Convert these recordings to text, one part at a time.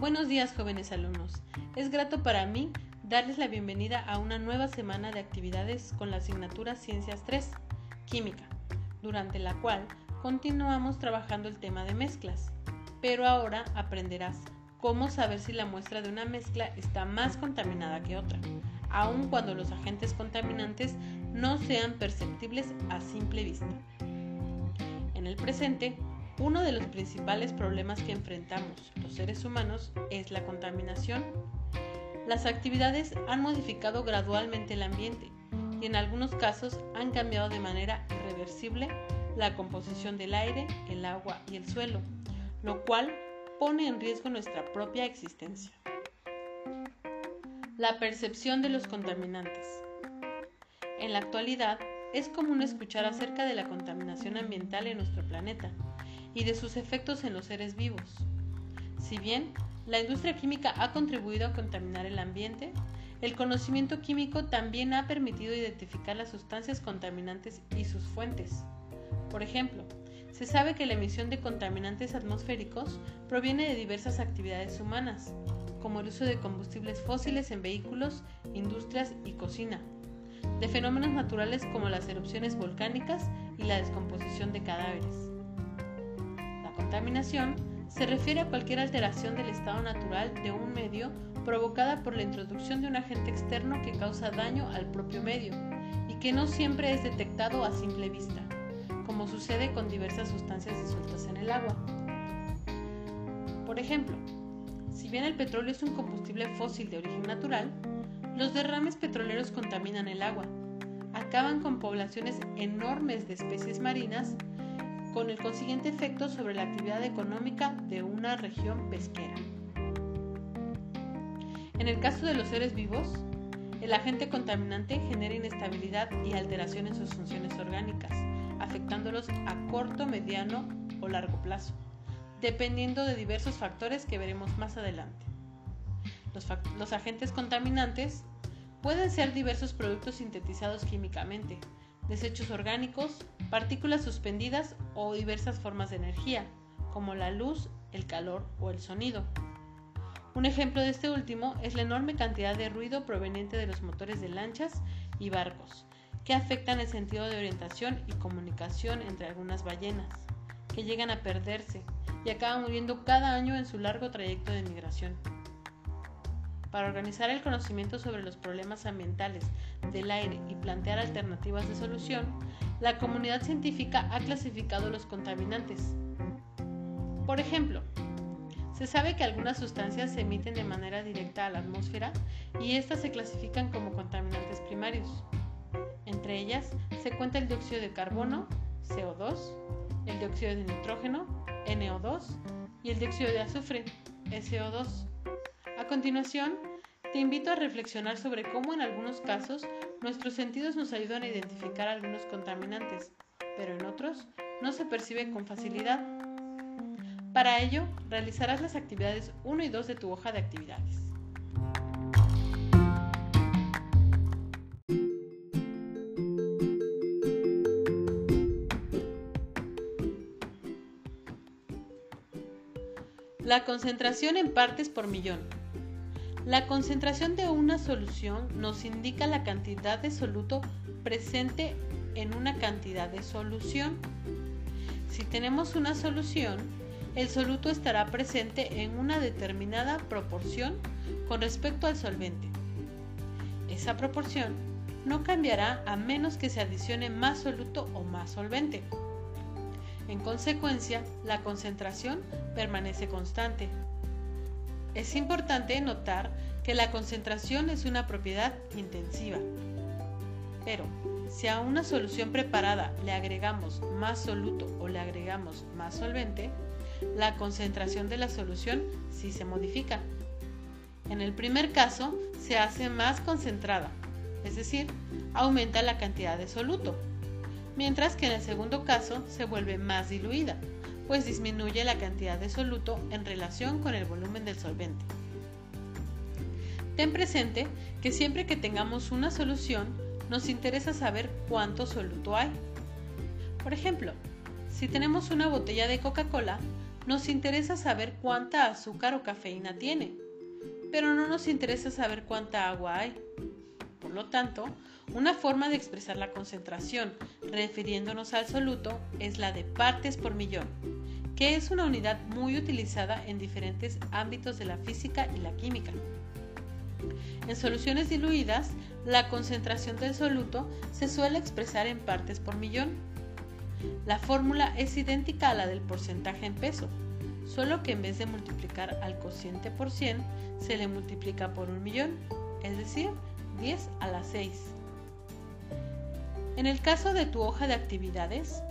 Buenos días jóvenes alumnos. Es grato para mí darles la bienvenida a una nueva semana de actividades con la asignatura Ciencias 3, Química, durante la cual continuamos trabajando el tema de mezclas. Pero ahora aprenderás cómo saber si la muestra de una mezcla está más contaminada que otra, aun cuando los agentes contaminantes no sean perceptibles a simple vista. En el presente, uno de los principales problemas que enfrentamos los seres humanos es la contaminación. Las actividades han modificado gradualmente el ambiente y en algunos casos han cambiado de manera irreversible la composición del aire, el agua y el suelo, lo cual pone en riesgo nuestra propia existencia. La percepción de los contaminantes. En la actualidad, es común escuchar acerca de la contaminación ambiental en nuestro planeta y de sus efectos en los seres vivos. Si bien la industria química ha contribuido a contaminar el ambiente, el conocimiento químico también ha permitido identificar las sustancias contaminantes y sus fuentes. Por ejemplo, se sabe que la emisión de contaminantes atmosféricos proviene de diversas actividades humanas, como el uso de combustibles fósiles en vehículos, industrias y cocina, de fenómenos naturales como las erupciones volcánicas y la descomposición de cadáveres. Contaminación se refiere a cualquier alteración del estado natural de un medio provocada por la introducción de un agente externo que causa daño al propio medio y que no siempre es detectado a simple vista, como sucede con diversas sustancias disueltas en el agua. Por ejemplo, si bien el petróleo es un combustible fósil de origen natural, los derrames petroleros contaminan el agua, acaban con poblaciones enormes de especies marinas con el consiguiente efecto sobre la actividad económica de una región pesquera. En el caso de los seres vivos, el agente contaminante genera inestabilidad y alteración en sus funciones orgánicas, afectándolos a corto, mediano o largo plazo, dependiendo de diversos factores que veremos más adelante. Los, los agentes contaminantes pueden ser diversos productos sintetizados químicamente, desechos orgánicos, partículas suspendidas o diversas formas de energía, como la luz, el calor o el sonido. Un ejemplo de este último es la enorme cantidad de ruido proveniente de los motores de lanchas y barcos, que afectan el sentido de orientación y comunicación entre algunas ballenas, que llegan a perderse y acaban muriendo cada año en su largo trayecto de migración. Para organizar el conocimiento sobre los problemas ambientales del aire y plantear alternativas de solución, la comunidad científica ha clasificado los contaminantes. Por ejemplo, se sabe que algunas sustancias se emiten de manera directa a la atmósfera y estas se clasifican como contaminantes primarios. Entre ellas se cuenta el dióxido de carbono, CO2, el dióxido de nitrógeno, NO2, y el dióxido de azufre, SO2. A continuación, te invito a reflexionar sobre cómo en algunos casos nuestros sentidos nos ayudan a identificar algunos contaminantes, pero en otros no se perciben con facilidad. Para ello, realizarás las actividades 1 y 2 de tu hoja de actividades. La concentración en partes por millón. La concentración de una solución nos indica la cantidad de soluto presente en una cantidad de solución. Si tenemos una solución, el soluto estará presente en una determinada proporción con respecto al solvente. Esa proporción no cambiará a menos que se adicione más soluto o más solvente. En consecuencia, la concentración permanece constante. Es importante notar que la concentración es una propiedad intensiva. Pero si a una solución preparada le agregamos más soluto o le agregamos más solvente, la concentración de la solución sí se modifica. En el primer caso se hace más concentrada, es decir, aumenta la cantidad de soluto, mientras que en el segundo caso se vuelve más diluida, pues disminuye la cantidad de soluto en relación con el volumen del solvente. Ten presente que siempre que tengamos una solución, nos interesa saber cuánto soluto hay. Por ejemplo, si tenemos una botella de Coca-Cola, nos interesa saber cuánta azúcar o cafeína tiene, pero no nos interesa saber cuánta agua hay. Por lo tanto, una forma de expresar la concentración refiriéndonos al soluto es la de partes por millón, que es una unidad muy utilizada en diferentes ámbitos de la física y la química. En soluciones diluidas, la concentración del soluto se suele expresar en partes por millón. La fórmula es idéntica a la del porcentaje en peso, solo que en vez de multiplicar al cociente por 100, se le multiplica por un millón, es decir, 10 a la 6. En el caso de tu hoja de actividades,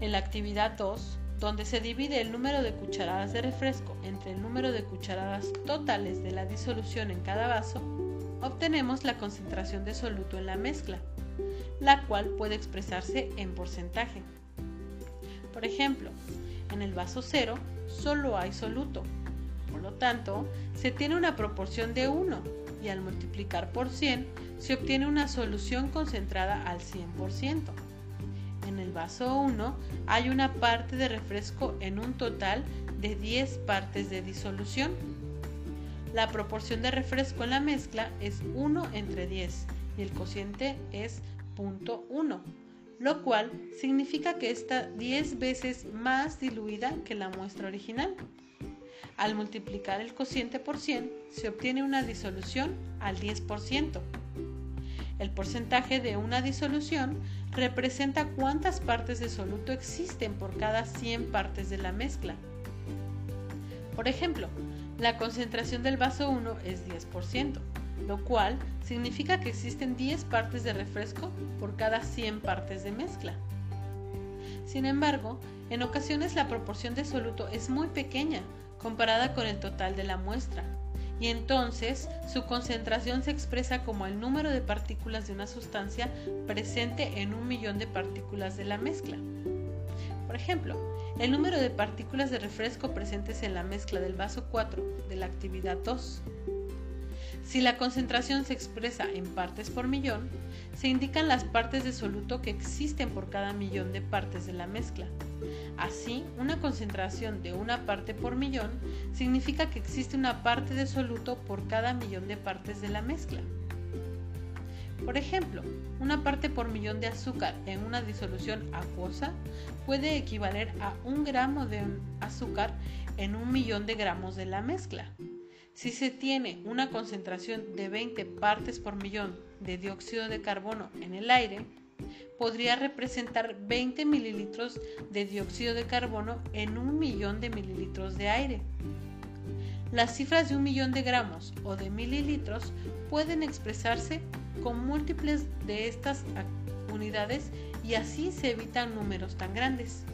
en la actividad 2, donde se divide el número de cucharadas de refresco entre el número de cucharadas totales de la disolución en cada vaso, obtenemos la concentración de soluto en la mezcla, la cual puede expresarse en porcentaje. Por ejemplo, en el vaso 0 solo hay soluto, por lo tanto, se tiene una proporción de 1 y al multiplicar por 100 se obtiene una solución concentrada al 100% en el vaso 1 hay una parte de refresco en un total de 10 partes de disolución. La proporción de refresco en la mezcla es 1 entre 10 y el cociente es 0.1, lo cual significa que está 10 veces más diluida que la muestra original. Al multiplicar el cociente por 100 se obtiene una disolución al 10%. El porcentaje de una disolución representa cuántas partes de soluto existen por cada 100 partes de la mezcla. Por ejemplo, la concentración del vaso 1 es 10%, lo cual significa que existen 10 partes de refresco por cada 100 partes de mezcla. Sin embargo, en ocasiones la proporción de soluto es muy pequeña comparada con el total de la muestra, y entonces su concentración se expresa como el número de partículas de una sustancia presente en un millón de partículas de la mezcla. Por ejemplo, el número de partículas de refresco presentes en la mezcla del vaso 4 de la actividad 2. Si la concentración se expresa en partes por millón, se indican las partes de soluto que existen por cada millón de partes de la mezcla. Así, una concentración de una parte por millón significa que existe una parte de soluto por cada millón de partes de la mezcla. Por ejemplo, una parte por millón de azúcar en una disolución acuosa puede equivaler a un gramo de azúcar en un millón de gramos de la mezcla. Si se tiene una concentración de 20 partes por millón de dióxido de carbono en el aire, podría representar 20 mililitros de dióxido de carbono en un millón de mililitros de aire. Las cifras de un millón de gramos o de mililitros pueden expresarse con múltiples de estas unidades y así se evitan números tan grandes.